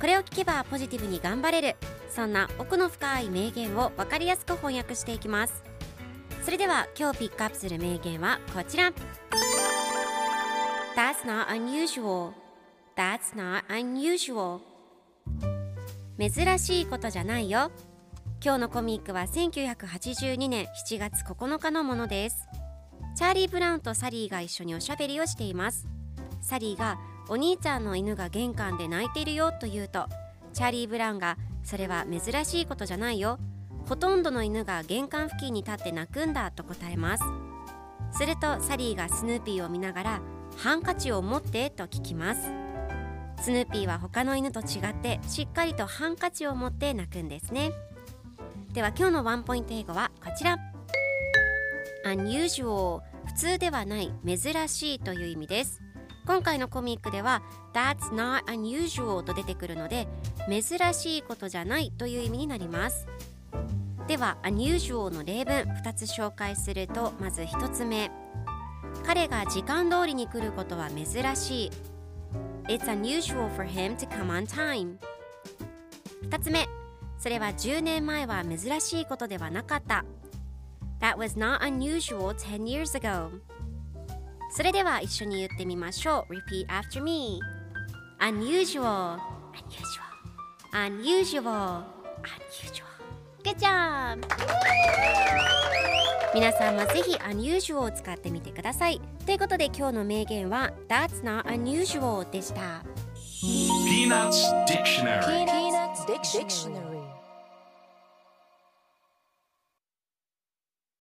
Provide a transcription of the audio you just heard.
これを聞けばポジティブに頑張れる。そんな奥の深い名言を分かりやすく翻訳していきます。それでは今日ピックアップする名言はこちら。That's not unusual. That's not unusual. 珍しいことじゃないよ。今日のコミックは1982年7月9日のものです。チャーリー・ブラウンとサリーが一緒におしゃべりをしています。サリーがお兄ちゃんの犬が玄関で泣いているよと言うとチャーリー・ブラウンがそれは珍しいことじゃないよ。ほとんどの犬が玄関付近に立って泣くんだと答えます。するとサリーがスヌーピーを見ながらハンカチを持ってと聞きます。スヌーピーは他の犬と違ってしっかりとハンカチを持って泣くんですね。では今日のワンポイント英語はこちら。Unusual 普通ではない珍しいという意味です。今回のコミックでは That's not unusual と出てくるので珍しいことじゃないという意味になります。では unusual の例文2つ紹介するとまず1つ目。彼が時間通りに来ることは珍しい。It's unusual for him to come on time 2つ目。それは10年前は珍しいことではなかった。That was not unusual 10 years ago それでは一緒に言ってみましょう Repeat after me Unusual Unusual Unusual Unusual Good job! 皆さんもぜひ unusual を使ってみてくださいということで今日の名言は That's not unusual でした Peanuts Dictionary Peanuts Dictionary.